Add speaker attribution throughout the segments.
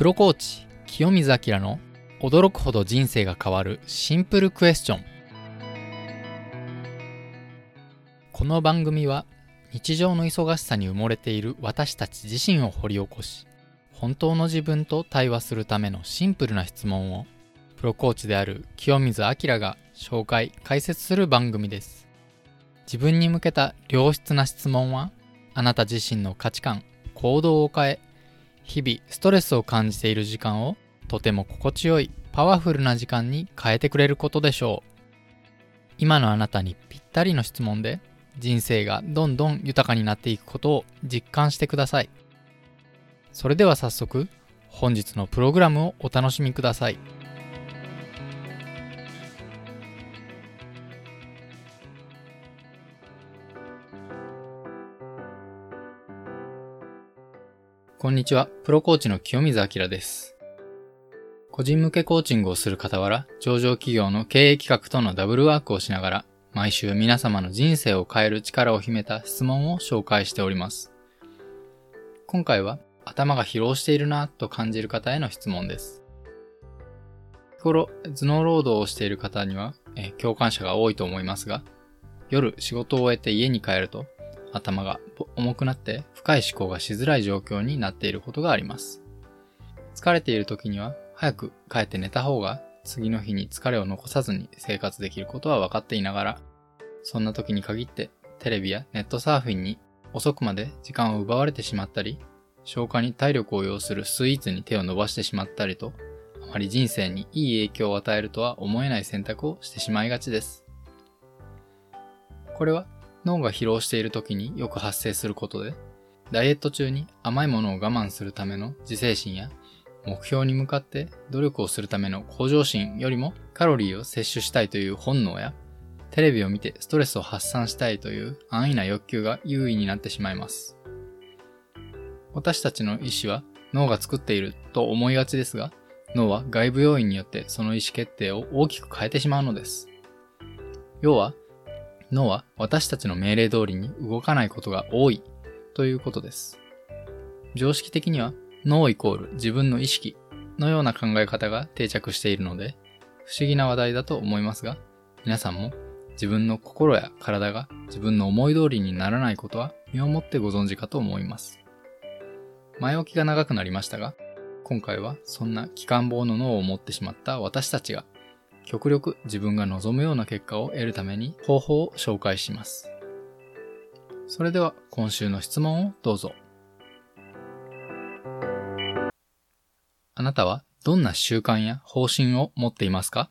Speaker 1: プロコーチ清水明の驚くほど人生が変わるシンプルクエスチョン。この番組は日常の忙しさに埋もれている私たち自身を掘り起こし本当の自分と対話するためのシンプルな質問をプロコーチである清水明が紹介解説する番組です。自分に向けた良質な質問はあなた自身の価値観行動を変え日々ストレスを感じている時間をとても心地よいパワフルな時間に変えてくれることでしょう。今のあなたにぴったりの質問で人生がどんどん豊かになっていくことを実感してください。それでは早速本日のプログラムをお楽しみください。こんにちは、プロコーチの清水明です。個人向けコーチングをする傍ら、上場企業の経営企画とのダブルワークをしながら、毎週皆様の人生を変える力を秘めた質問を紹介しております。今回は、頭が疲労しているなと感じる方への質問です。日頃、頭脳労働をしている方には、え共感者が多いと思いますが、夜仕事を終えて家に帰ると、頭が重くなって深い思考がしづらい状況になっていることがあります。疲れている時には早く帰って寝た方が次の日に疲れを残さずに生活できることは分かっていながら、そんな時に限ってテレビやネットサーフィンに遅くまで時間を奪われてしまったり、消化に体力を要するスイーツに手を伸ばしてしまったりと、あまり人生にいい影響を与えるとは思えない選択をしてしまいがちです。これは脳が疲労している時によく発生することで、ダイエット中に甘いものを我慢するための自制心や、目標に向かって努力をするための向上心よりもカロリーを摂取したいという本能や、テレビを見てストレスを発散したいという安易な欲求が優位になってしまいます。私たちの意思は脳が作っていると思いがちですが、脳は外部要因によってその意思決定を大きく変えてしまうのです。要は、脳は私たちの命令通りに動かないことが多いということです。常識的には脳イコール自分の意識のような考え方が定着しているので不思議な話題だと思いますが皆さんも自分の心や体が自分の思い通りにならないことは身をもってご存知かと思います。前置きが長くなりましたが今回はそんな機関棒の脳を持ってしまった私たちが極力自分が望むような結果を得るために方法を紹介します。それでは今週の質問をどうぞ。あなたはどんな習慣や方針を持っていますか？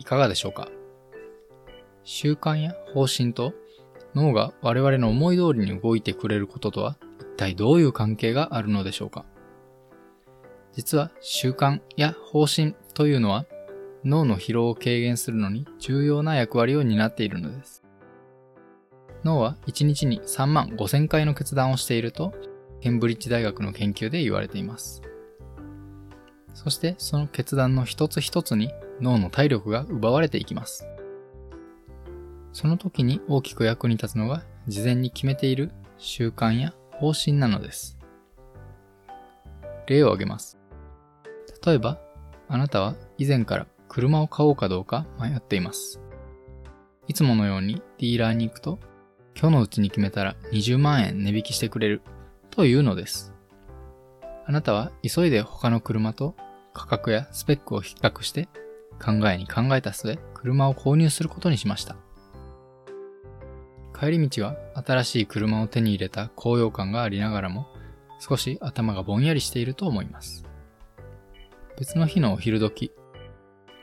Speaker 1: いかがでしょうか？習慣や方針と脳が我々の思い通りに動いてくれることとは一体どういう関係があるのでしょうか？実は習慣や方針というのは脳の疲労を軽減するのに重要な役割を担っているのです。脳は1日に3万5000回の決断をしていると、ケンブリッジ大学の研究で言われています。そしてその決断の一つ一つに脳の体力が奪われていきます。その時に大きく役に立つのが事前に決めている習慣や方針なのです。例を挙げます。例えば、あなたは以前から車を買おうかどうか迷っています。いつものようにディーラーに行くと、今日のうちに決めたら20万円値引きしてくれるというのです。あなたは急いで他の車と価格やスペックを比較して考えに考えた末、車を購入することにしました。帰り道は新しい車を手に入れた高揚感がありながらも少し頭がぼんやりしていると思います。別の日のお昼時、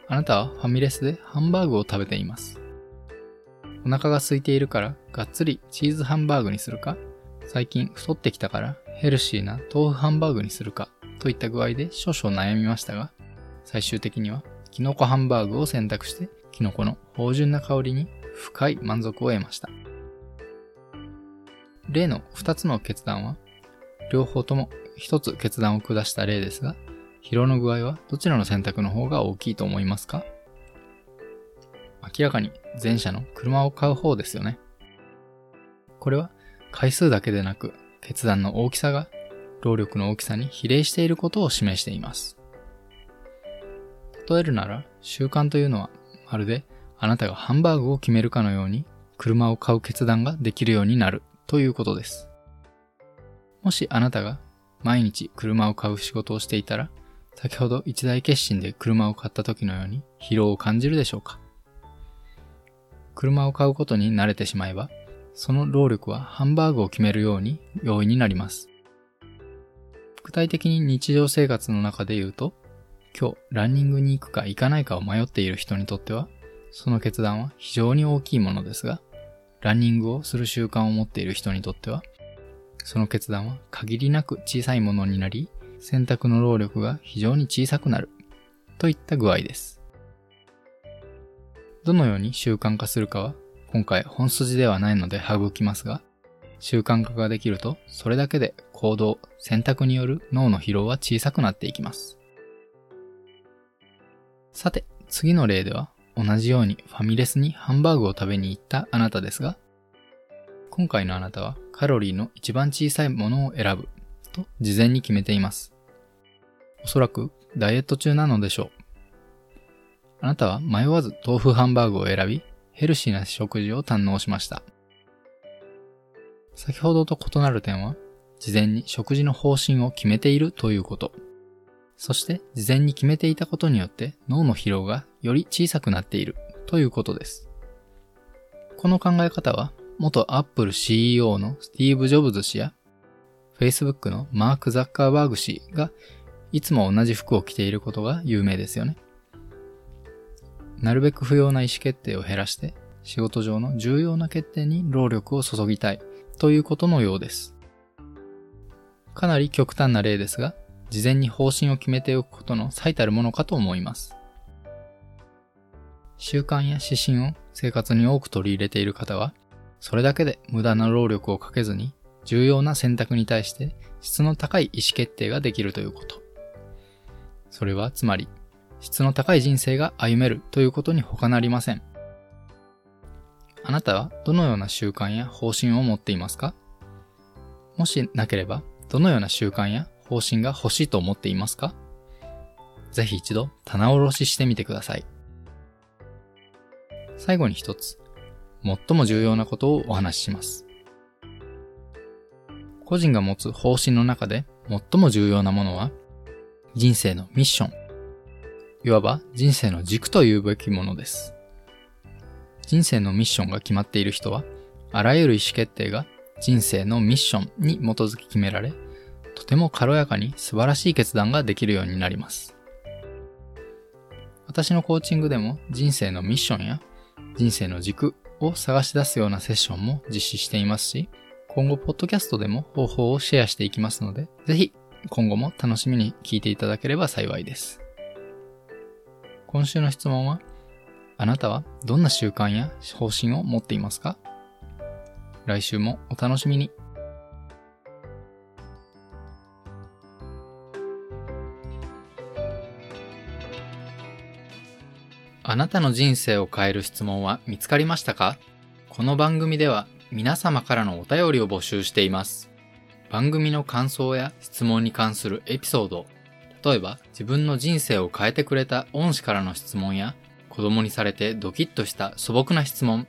Speaker 1: あなたはファミレスでハンバーグを食べています。お腹が空いているからがっつりチーズハンバーグにするか、最近太ってきたからヘルシーな豆腐ハンバーグにするかといった具合で少々悩みましたが、最終的にはキノコハンバーグを選択してキノコの芳醇な香りに深い満足を得ました。例の2つの決断は、両方とも1つ決断を下した例ですが、疲労の具合はどちらの選択の方が大きいと思いますか？明らかに前者の車を買う方ですよね。これは回数だけでなく決断の大きさが労力の大きさに比例していることを示しています。例えるなら、習慣というのは、まるであなたがハンバーグを決めるかのように、車を買う決断ができるようになるということです。もしあなたが毎日車を買う仕事をしていたら、先ほど一大決心で車を買った時のように疲労を感じるでしょうか？車を買うことに慣れてしまえば、その労力はハンバーグを決めるように容易になります。具体的に日常生活の中で言うと、今日ランニングに行くか行かないかを迷っている人にとっては、その決断は非常に大きいものですが、ランニングをする習慣を持っている人にとっては、その決断は限りなく小さいものになり、選択の労力が非常に小さくなるといった具合です。どのように習慣化するかは今回本筋ではないので省きますが、習慣化ができるとそれだけで行動、選択による脳の疲労は小さくなっていきます。さて、次の例では同じようにファミレスにハンバーグを食べに行ったあなたですが、今回のあなたはカロリーの一番小さいものを選ぶと事前に決めています。おそらくダイエット中なのでしょう。あなたは迷わず豆腐ハンバーグを選び、ヘルシーな食事を堪能しました。先ほどと異なる点は、事前に食事の方針を決めているということ。そして、事前に決めていたことによって脳の疲労がより小さくなっているということです。この考え方は、元アップル CEO のスティーブ・ジョブズ氏や、Facebook のマーク・ザッカーバーグ氏がいつも同じ服を着ていることが有名ですよね。なるべく不要な意思決定を減らして、仕事上の重要な決定に労力を注ぎたいということのようです。かなり極端な例ですが、事前に方針を決めておくことの最たるものかと思います。習慣や指針を生活に多く取り入れている方は、それだけで無駄な労力をかけずに重要な選択に対して質の高い意思決定ができるということ。それはつまり、質の高い人生が歩めるということに他なりません。あなたはどのような習慣や方針を持っていますか？もしなければ、どのような習慣や方針が欲しいと思っていますか？ぜひ一度棚卸ししてみてください。最後に一つ、最も重要なことをお話しします。個人が持つ方針の中で最も重要なものは、人生のミッション。いわば人生の軸というべきものです。人生のミッションが決まっている人は、あらゆる意思決定が人生のミッションに基づき決められ、とても軽やかに素晴らしい決断ができるようになります。私のコーチングでも人生のミッションや人生の軸を探し出すようなセッションも実施していますし、今後、ポッドキャストでも方法をシェアしていきますので、ぜひ今後も楽しみに聞いていただければ幸いです。今週の質問は、あなたはどんな習慣や方針を持っていますか？来週もお楽しみに。あなたの人生を変える質問は見つかりましたか？この番組では皆様からのお便りを募集しています。番組の感想や質問に関するエピソード、例えば自分の人生を変えてくれた恩師からの質問や子供にされてドキッとした素朴な質問、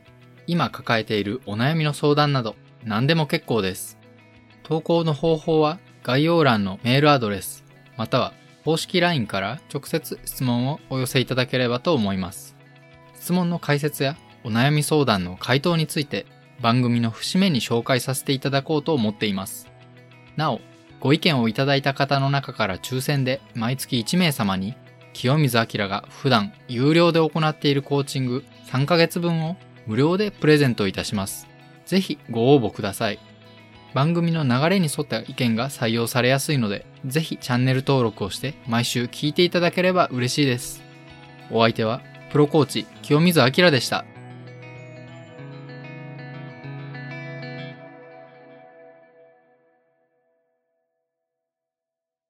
Speaker 1: 今抱えているお悩みの相談など何でも結構です。投稿の方法は概要欄のメールアドレス、または公式 LINE から直接質問をお寄せいただければと思います。質問の解説やお悩み相談の回答について番組の節目に紹介させていただこうと思っています。なお、ご意見をいただいた方の中から抽選で毎月1名様に清水明が普段有料で行っているコーチング3ヶ月分を無料でプレゼントいたします。ぜひご応募ください。番組の流れに沿った意見が採用されやすいので、ぜひチャンネル登録をして毎週聞いていただければ嬉しいです。お相手はプロコーチ清水明でした。